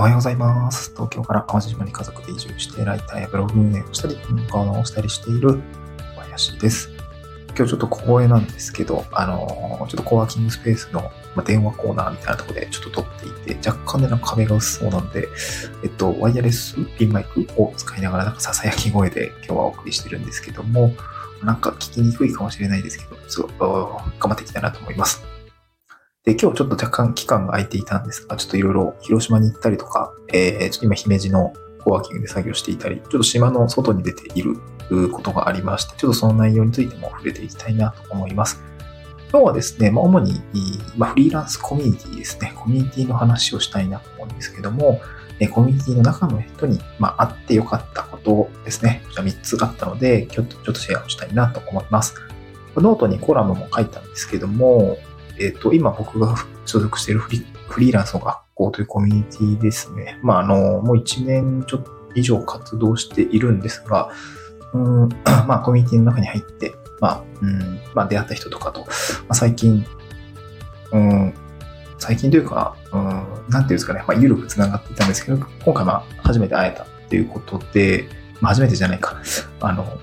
おはようございます。東京から淡路島に家族で移住して、ライターやブログ運営をしたり、文化をしたりしている小林です。今日ちょっと光栄なんですけど、あのちょっとコワーキングスペースのま電話コーナーみたいなとこでちょっと撮っていて、若干ね、なんか壁が薄そうなんで、えっと、ワイヤレスピンマイクを使いながら、なんか囁き声で今日はお送りしてるんですけども、なんか聞きにくいかもしれないですけど、ちょっとあー頑張っていきたいなと思います。で、今日ちょっと若干期間が空いていたんですが、ちょっといろいろ広島に行ったりとか、えー、ちょっと今姫路のコワーキングで作業していたり、ちょっと島の外に出ていることがありまして、ちょっとその内容についても触れていきたいなと思います。今日はですね、まあ、主に、まあ、フリーランスコミュニティですね、コミュニティの話をしたいなと思うんですけども、コミュニティの中の人に、まあ、会ってよかったことですね、こちら3つあったので、ちょっとシェアをしたいなと思います。ノートにコラムも書いたんですけども、えっ、と、今僕が所属しているフリフリーランスの学校というコミュニティですね。まあ、あの、もう1年ちょっと以上活動しているんですが、うん、まあ、コミュニティの中に入って、まあ、うん、まあ、出会った人とかと、まあ、最近、うん、最近というか、うん、なんていうんですかね、まあ、ゆるく繋がっていたんですけど、今回、まあ、初めて会えたっていうことで、まあ、初めてじゃないか、あの、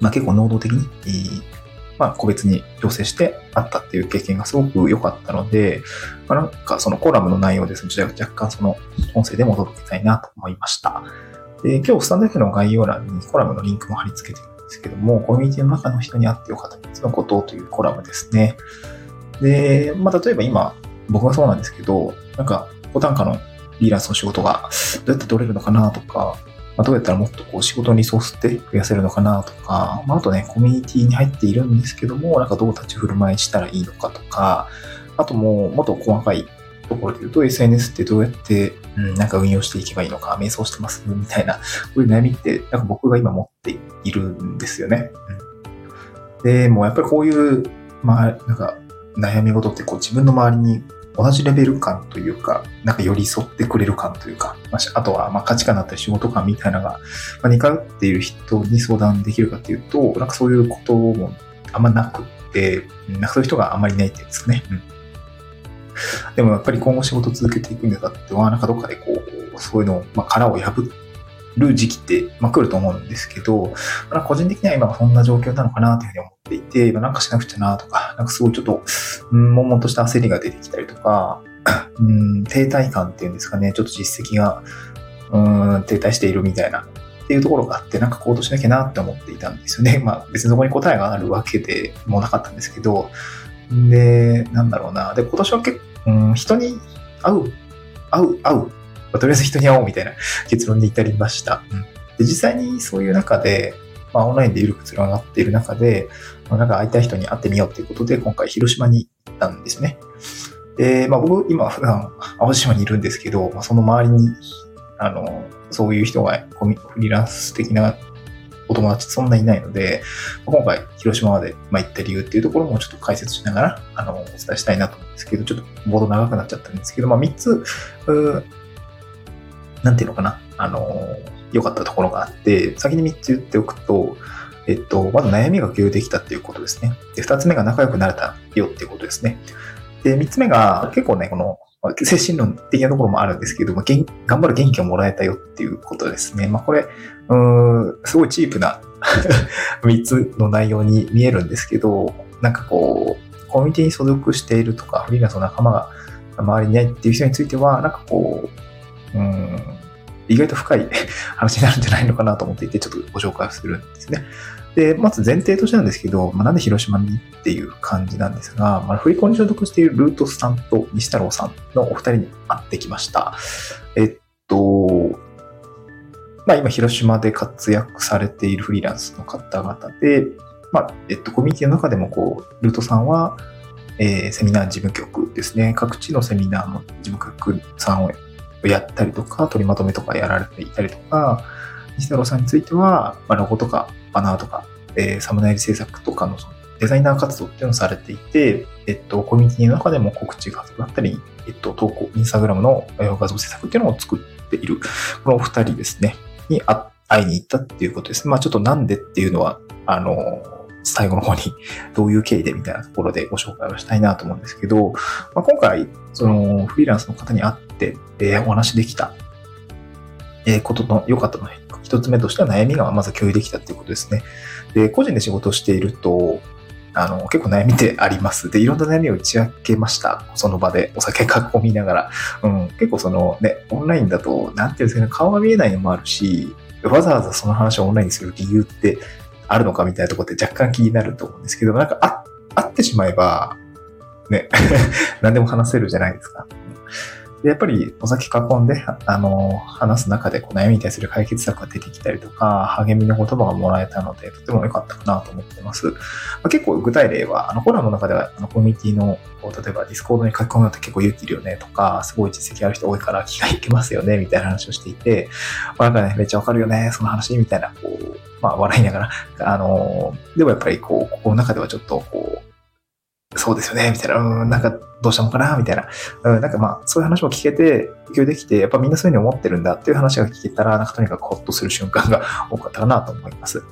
まあ、結構能動的に、まあ、個別に調整してあったっていう経験がすごく良かったので、まあ、なんかそのコラムの内容ですね、若干その音声でも届けたいなと思いました。で今日スタンド F の概要欄にコラムのリンクも貼り付けてるんですけども、コミュニティの中の人に会ってよかった3つのことというコラムですね。で、まあ、例えば今、僕がそうなんですけど、なんか、ボタンカのリーランスの仕事がどうやって取れるのかなとか、まあ、どうやったらもっとこう仕事のリソースって増やせるのかなとか、まあ、あとね、コミュニティに入っているんですけども、なんかどう立ち振る舞いしたらいいのかとか、あともう、もっと細かいところで言うと、SNS ってどうやって、うん、なんか運用していけばいいのか、迷走してますみたいな、こういう悩みって、なんか僕が今持っているんですよね。うん、で、もうやっぱりこういう、まあ、なんか悩み事ってこう自分の周りに同じレベル感というか、なんか寄り添ってくれる感というか、まあ、あとはまあ価値観だったり仕事観みたいなのが、まあ、似通っている人に相談できるかっていうと、なんかそういうこともあんまなくって、なんかそういう人があんまりいないっていうんですかね。うん、でもやっぱり今後仕事続けていくにあたっては、なんかどっかでこう、そういうのを、まあ、殻を破っる時期って、まあ、来ると思うんですけど、まあ、個人的には今そんな状況なのかなというふうに思っていて、まあ、なんかしなくちゃなとか、なんかすごいちょっと、うん、悶々とした焦りが出てきたりとか、うん、停滞感っていうんですかね、ちょっと実績が、うん、停滞しているみたいな、っていうところがあって、なんか行動しなきゃなって思っていたんですよね。まあ別にそこに答えがあるわけでもなかったんですけど、で、なんだろうな。で、今年は結構、うん、人に会う、会う、会う、まあ、とりあえず人に会おうみたいな結論に至りました。うん、で実際にそういう中で、まあ、オンラインで緩くつながっている中で、まあ、なんか会いたい人に会ってみようということで、今回広島に行ったんですね。で、まあ僕、今普段淡路島にいるんですけど、まあ、その周りに、あの、そういう人がフリーランス的なお友達そんないないので、今回広島まで行った理由っていうところもちょっと解説しながら、あの、お伝えしたいなと思うんですけど、ちょっとボード長くなっちゃったんですけど、まあ3つ、なんていうのかな、あの、良かったところがあって、先に3つ言っておくと、えっと、まず悩みが共有できたっていうことですね。で、2つ目が仲良くなれたよっていうことですね。で、3つ目が結構ね、この、精神論的なところもあるんですけども、頑張る元気をもらえたよっていうことですね。まあこれ、うん、すごいチープな 3つの内容に見えるんですけど、なんかこう、コミュニティに所属しているとか、フリーランスの仲間が周りにないっていう人については、なんかこう、うん、意外と深い 話になるんじゃないのかなと思っていて、ちょっとご紹介するんですね。で、まず前提としてなんですけど、まあ、なんで広島にっていう感じなんですが、まあ、フリコンに所属しているルートスさんと西太郎さんのお二人に会ってきました。えっと、まあ、今広島で活躍されているフリーランスの方々で、まあ、えっと、コミュニティの中でもこう、ルートさんは、えー、セミナー事務局ですね、各地のセミナーの事務局さんをやったりとか、取りまとめとかやられていたりとか、西太郎さんについては、まあ、ロゴとかバナーとか、えー、サムネイル制作とかのデザイナー活動っていうのをされていて、えっと、コミュニティの中でも告知活動だったり、えっと、投稿、インスタグラムの画像制作っていうのを作っている、このお二人ですね、に会いに行ったっていうことです。まあちょっとなんでっていうのは、あの、最後の方に どういう経緯でみたいなところでご紹介をしたいなと思うんですけど、まあ、今回、そのフリーランスの方に会って、えー、お話できた、えー、ことの良かったの一つ目としては悩みがまず共有できたっていうことですね。で、個人で仕事をしていると、あの、結構悩みってあります。で、いろんな悩みを打ち明けました。その場でお酒囲みながら。うん、結構そのね、オンラインだと、なんていうんですかね、顔が見えないのもあるし、わざわざその話をオンラインにする理由ってあるのかみたいなところって若干気になると思うんですけど、なんかあ、会ってしまえば、ね、何でも話せるじゃないですか。で、やっぱりお酒囲んで、あの、話す中でこう悩みに対する解決策が出てきたりとか、励みの言葉がもらえたので、とても良かったかなと思ってます。まあ、結構具体例は、あの、コラムの中では、あの、コミュニティの、こう例えばディスコードに書き込むのって結構勇気いるよねとか、すごい実績ある人多いから気が引けますよね、みたいな話をしていて、まあ、なんかね、めっちゃわかるよね、その話、みたいな、こう、まあ、笑いながら、あの、でもやっぱりこう、ここの中ではちょっと、こう、そうですよね、みたいな、うん、なんかどうしたのかな、みたいな、うん、なんかまあ、そういう話も聞けて、共有できて、やっぱみんなそういうふうに思ってるんだっていう話が聞けたら、なんかとにかくほっとする瞬間が 多かったかなと思います。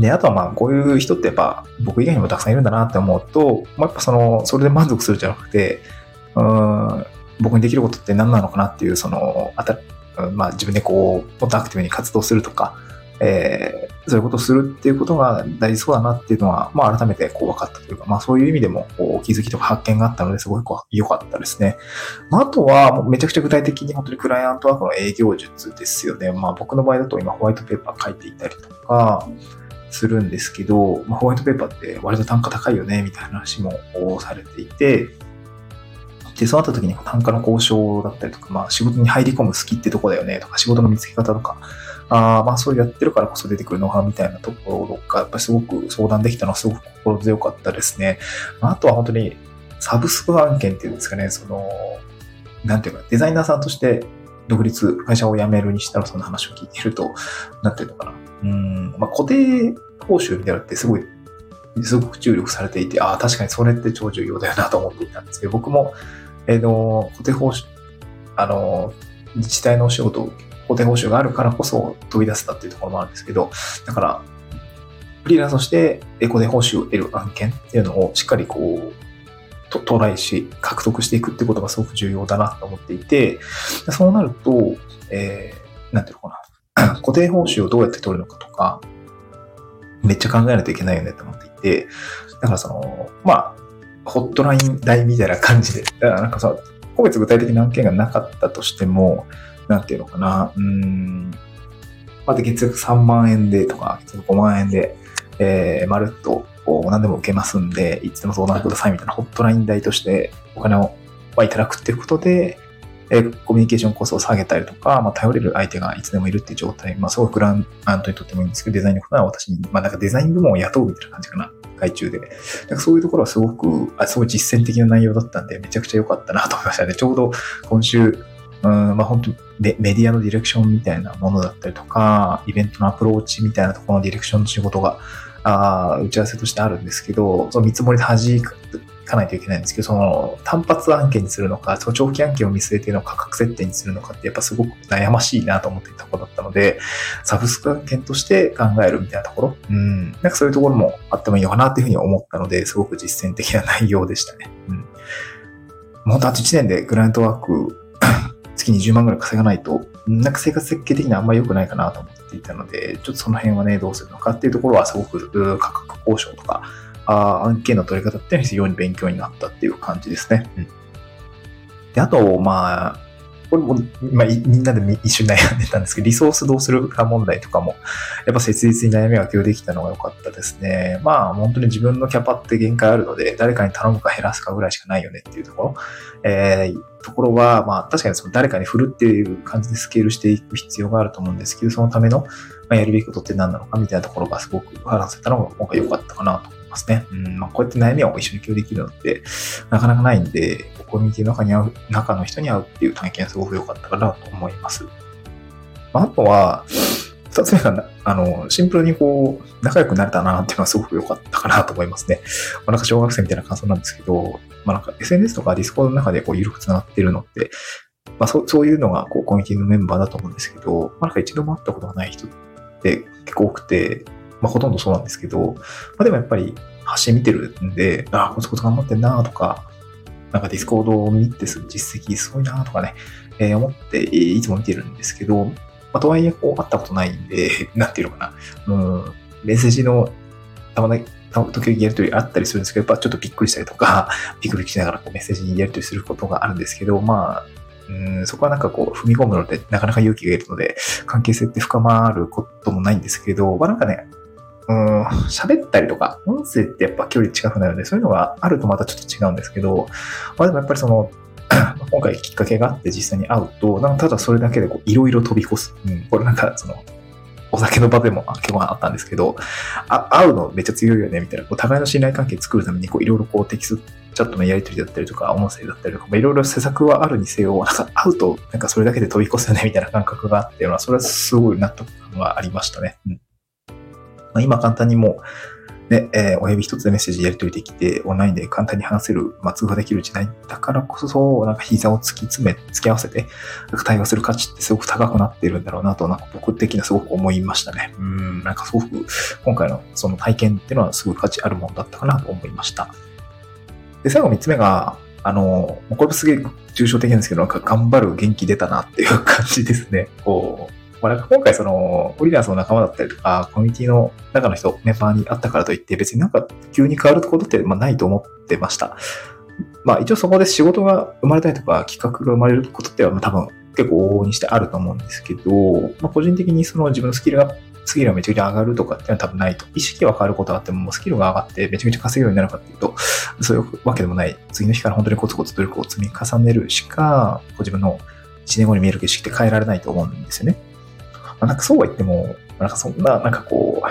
で、あとはまあ、こういう人ってやっぱ、僕以外にもたくさんいるんだなって思うと、まあ、やっぱその、それで満足するじゃなくて、うん、僕にできることって何なのかなっていう、その、あた、まあ、自分でこう、もっとアクティブに活動するとか、えー、そういうことをするっていうことが大事そうだなっていうのは、まあ改めてこう分かったというか、まあそういう意味でもこう気づきとか発見があったのですごい良かったですね。まあ、あとはめちゃくちゃ具体的に本当にクライアントワークの営業術ですよね。まあ僕の場合だと今ホワイトペーパー書いていたりとか、するんですけど、まあ、ホワイトペーパーって割と単価高いよね、みたいな話もされていて、で、そうなった時に単価の交渉だったりとか、まあ仕事に入り込む好きってとこだよねとか、仕事の見つけ方とか、あまあそうやってるからこそ出てくるノウハウみたいなところが、やっぱりすごく相談できたのはすごく心強かったですね。あとは本当にサブスク案件っていうんですかね、その、なんていうか、デザイナーさんとして独立、会社を辞めるにしたらその話を聞いてると、なんていうのかな。うん、まあ固定報酬みたいなのってすごい、すごく注力されていて、ああ、確かにそれって超重要だよなと思っていたんですけど、僕も、えー、の、固定報酬、あの、自治体のお仕事を固定報酬があるからこそ飛び出せたっていうところもあるんですけど、だから、フリーランスとして固定報酬を得る案件っていうのをしっかりこう、とトライし、獲得していくってことがすごく重要だなと思っていて、そうなると、えー、なんていうのかな。固定報酬をどうやって取るのかとか、めっちゃ考えないといけないよねと思っていて、だからその、まあ、ホットライン代みたいな感じで、だからなんかさ、個別具体的な案件がなかったとしても、なんていうのかな、うん、まず月額3万円でとか、月額5万円で、えー、まるっと何でも受けますんで、いつでも相談くださいみたいなホットライン代としてお金をいただくっていうことで、えー、コミュニケーションコストを下げたりとか、まあ、頼れる相手がいつでもいるっていう状態、まあ、すごくクラントにとってもいいんですけど、デザインのことは私に、まあ、なんかデザイン部門を雇うみたいな感じかな。外注で。なんかそういうところはすごく、あすごい実践的な内容だったんで、めちゃくちゃ良かったなと思いましたね。ちょうど今週、うん、まあ本当メメディアのディレクションみたいなものだったりとか、イベントのアプローチみたいなところのディレクションの仕事が、あ打ち合わせとしてあるんですけど、その見積もりで弾かないといけないんですけど、その単発案件にするのか、その長期案件を見据えての価格設定にするのかってやっぱすごく悩ましいなと思っていたところだったので、サブスク案件として考えるみたいなところ、うん、なんかそういうところもあってもいいのかなっていうふうに思ったので、すごく実践的な内容でしたね。うん。もうあと1年でグラントワーク月20万ぐらい稼がないと、なんか生活設計的にあんまり良くないかなと思っていたので、ちょっとその辺はね、どうするのかっていうところはすごく価格交渉とか、あ案件の取り方っていうのは非常に勉強になったっていう感じですね。うん、であと、まあ、これも、まあ、みんなで一緒に悩んでたんですけど、リソースどうするか問題とかも、やっぱ切実に悩みが共有できたのが良かったですね。まあ、本当に自分のキャパって限界あるので、誰かに頼むか減らすかぐらいしかないよねっていうところ。えー、ところは、まあ、確かにその誰かに振るっていう感じでスケールしていく必要があると思うんですけど、そのための、ま、やるべきことって何なのかみたいなところがすごく話せたのが今回良かったかなと思いますね。うん、まあ、こうやって悩みを一緒に共有できるのって、なかなかないんで、コミュニティの中に会う、中の人に会うっていう体験すごく良かったかなと思います。まあ、あとは、二つ目が、あの、シンプルにこう、仲良くなれたなっていうのはすごく良かったかなと思いますね。まあ、なんか小学生みたいな感想なんですけど、まあなんか SNS とか Discord の中でこう、緩く繋がってるのって、まあそそういうのがこう、コミュニティのメンバーだと思うんですけど、まあなんか一度も会ったことがない人って結構多くて、まあほとんどそうなんですけど、まあでもやっぱり発信見てるんで、ああ、コツコツ頑張ってんなとか、なんかディスコードを見てする実績すごいなとかね、えー、思っていつも見てるんですけど、まあ、とはいえ、こう、会ったことないんで、なんていうのかな、うん、メッセージの、たまに、時々やりとりあったりするんですけど、やっぱちょっとびっくりしたりとか、ビクビクしながらこうメッセージにやりとりすることがあるんですけど、まあ、うんそこはなんかこう踏み込むのでなかなか勇気がいるので、関係性って深まることもないんですけど、まあなんかね、うん、喋ったりとか、音声ってやっぱ距離近くなるので、そういうのがあるとまたちょっと違うんですけど、まあでもやっぱりその、今回きっかけがあって実際に会うと、なんかただそれだけでいろいろ飛び越す。うん、これなんかその、お酒の場でも結構あったんですけど、あ会うのめっちゃ強いよね、みたいな、こう互いの信頼関係作るために、こういろいろこうテキストチャットのやり取りだったりとか、音声だったりとか、いろいろ施策はあるにせよ、なんか会うと、なんかそれだけで飛び越すよね、みたいな感覚があって、それはすごい納得感がありましたね。うんまあ、今簡単にもう、ね、えー、親指一つでメッセージやり取りできて、オンラインで簡単に話せる、まあ、通話できる時代だからこそ、なんか膝を突き詰め、突き合わせて、対話する価値ってすごく高くなっているんだろうなと、なんか僕的にはすごく思いましたね。うん、なんかすごく、今回のその体験っていうのはすごい価値あるものだったかなと思いました。で、最後三つ目が、あの、これもすげえ抽象的なんですけど、なんか頑張る元気出たなっていう感じですね。こう、まあ、なんか今回その、フリーランスの仲間だったりとか、コミュニティの中の人、メンバーに会ったからといって、別になんか急に変わることってまあないと思ってました。まあ一応そこで仕事が生まれたりとか、企画が生まれることっては多分結構往々にしてあると思うんですけど、まあ個人的にその自分のスキルがスキルがめちゃくちゃ上がるとかっていうのは多分ないと。意識は変わることがあっても、スキルが上がってめちゃくちゃ稼ぐようになるかっていうと、そういうわけでもない。次の日から本当にコツコツ努力を積み重ねるしか、自分の1年後に見える景色って変えられないと思うんですよね。あ、なんかそうは言っても、なんかそんな、なんかこう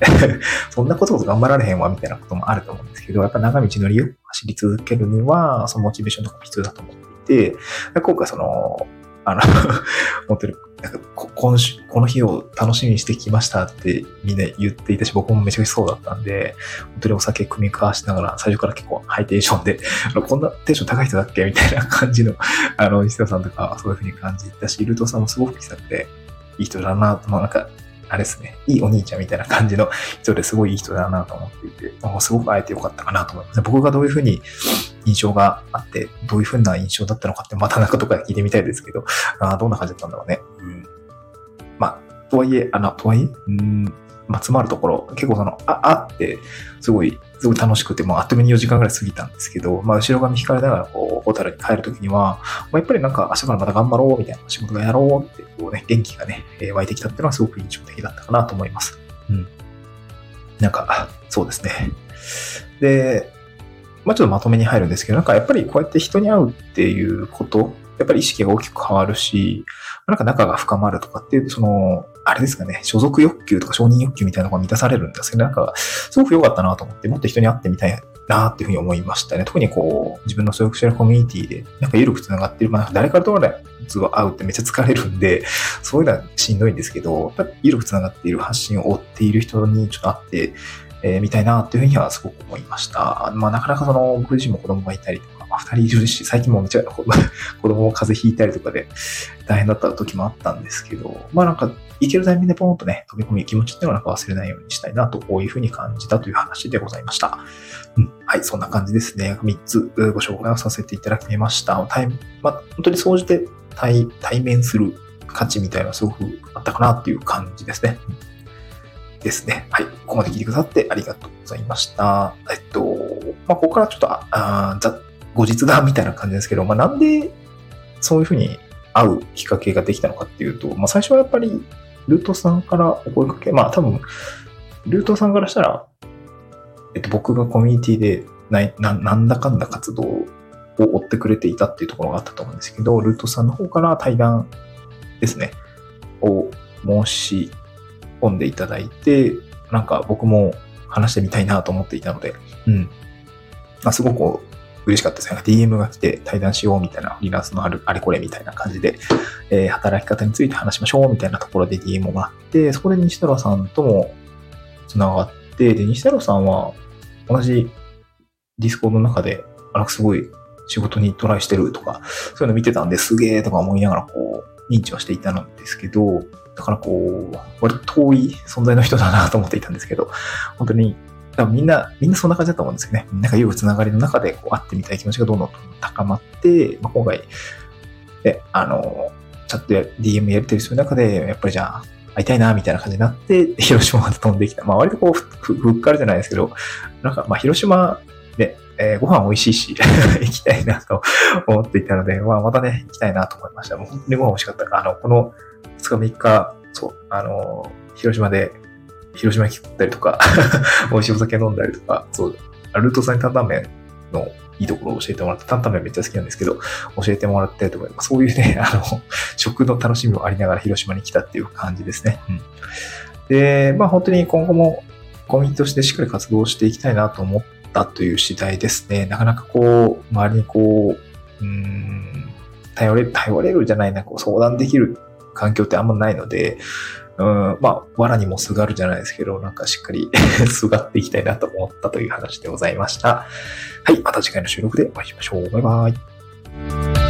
そんなことこそ頑張られへんわみたいなこともあると思うんですけど、やっぱ長道のりを走り続けるには、そのモチベーションとかも必要だと思っていて、今回その、あの本当に、なんかこ今週、この日を楽しみにしてきましたってみんな言っていたし、僕もめちゃくちゃそうだったんで、本当にお酒組み交わしながら、最初から結構ハイテンションで、こんなテンション高い人だっけみたいな感じの、あの、西田さんとかそういう風に感じたし、ルートさんもすごく気さくて、いい人だなと、まあ、なんか、あれですね、いいお兄ちゃんみたいな感じの人ですごいいい人だなと思っていて、すごく会えてよかったかなと思います。僕がどういうふうに印象があって、どういうふうな印象だったのかって、また中とか聞いてみたいですけど、あどんな感じだったんだろうね。うん、まあ、とはいえ、あの、とはいえ、うんまあ、詰まるところ、結構その、あ、あって、すごい、すごい楽しくて、もうあっという間に4時間ぐらい過ぎたんですけど、まあ、後ろ髪引かれながら、こう、ホタルに帰るときには、まあ、やっぱりなんか、明日からまた頑張ろう、みたいな、仕事がやろうって、こうね、元気がね、湧いてきたっていうのはすごく印象的だったかなと思います。うん。なんか、そうですね。で、まあ、ちょっとまとめに入るんですけど、なんかやっぱりこうやって人に会うっていうこと、やっぱり意識が大きく変わるし、なんか仲が深まるとかっていう、その、あれですかね、所属欲求とか承認欲求みたいなのが満たされるんですけど、なんか、すごく良かったなと思って、もっと人に会ってみたいなっていうふうに思いましたね。特にこう、自分の所属してるコミュニティで、なんか緩く繋がってる、まあ、誰からとらずは会うってめっちゃ疲れるんで、そういうのはしんどいんですけど、やっぱ緩く繋がっている発信を追っている人にちょっと会って、えー、みたいなっていうふうにはすごく思いました。まあ、なかなかその、僕自身も子供がいたりとか、まあ、二人いるし、最近もめっちゃ 子供も風邪ひいたりとかで大変だった時もあったんですけど、まあなんか、行けるタイミングでポンとね、飛び込み気持ちっていうのはなんか忘れないようにしたいなと、こういうふうに感じたという話でございました。うん、はい、そんな感じですね。3つご紹介をさせていただきました。対まあ、本当に総じて対対面する価値みたいなすごくあったかなっていう感じですね。ですね。はい。ここまで聞いてくださってありがとうございました。えっと、まあ、ここからちょっと、あざ後日談みたいな感じですけど、まあ、なんでそういうふうに会うきっかけができたのかっていうと、まあ、最初はやっぱり、ルートさんからお声かけ、まあ、多分、ルートさんからしたら、えっと、僕がコミュニティでなななんだかんだ活動を追ってくれていたっていうところがあったと思うんですけど、ルートさんの方から対談ですね、を申し込んでいただいて、なんか僕も話してみたいなと思っていたので、うん。まあ、すごく嬉しかったですね。DM が来て対談しようみたいな、フリーランスのあるあれこれみたいな感じで、えー、働き方について話しましょうみたいなところで DM があって、そこで西太郎さんとも繋がって、で、西太郎さんは同じディスコードの中で、あら、すごい仕事にトライしてるとか、そういうの見てたんですげーとか思いながらこう、認知はしていたんですけど、だからこう、割と遠い存在の人だなと思っていたんですけど、本当に多分みんな、みんなそんな感じだと思うんですよね。なんかいうつながりの中でこう会ってみたい気持ちがどんどん高まって、まあ、今回、で、あの、チャットや DM やりたりする中で、やっぱりじゃあ、会いたいな、みたいな感じになって、広島まで飛んできた。まあ割とこう、ふ、ふっかるじゃないですけど、なんかまあ広島で、えー、ご飯美味しいし 行きたいなと 思っていたので、まあまたね、行きたいなと思いました。もう本当にご飯美味しかった。あの、この2日3日、そう、あの、広島で広島に来ったりとか 美味しいお酒飲んだりとか、そう、ルートさんに担々麺のいいところを教えてもらって、担々麺めっちゃ好きなんですけど、教えてもらってとか、そういうね、あの、食の楽しみもありながら広島に来たっていう感じですね。うん、で、まあ本当に今後もコミュニティとしてしっかり活動していきたいなと思ったという次第ですね。なかなかこう、周りにこう、うん、頼れる、頼れるじゃないな、こう相談できる環境ってあんまないので、うん、まあ、藁にもすがるじゃないですけど、なんかしっかり すがっていきたいなと思ったという話でございました。はい、また次回の収録でお会いしましょう。バイバイ。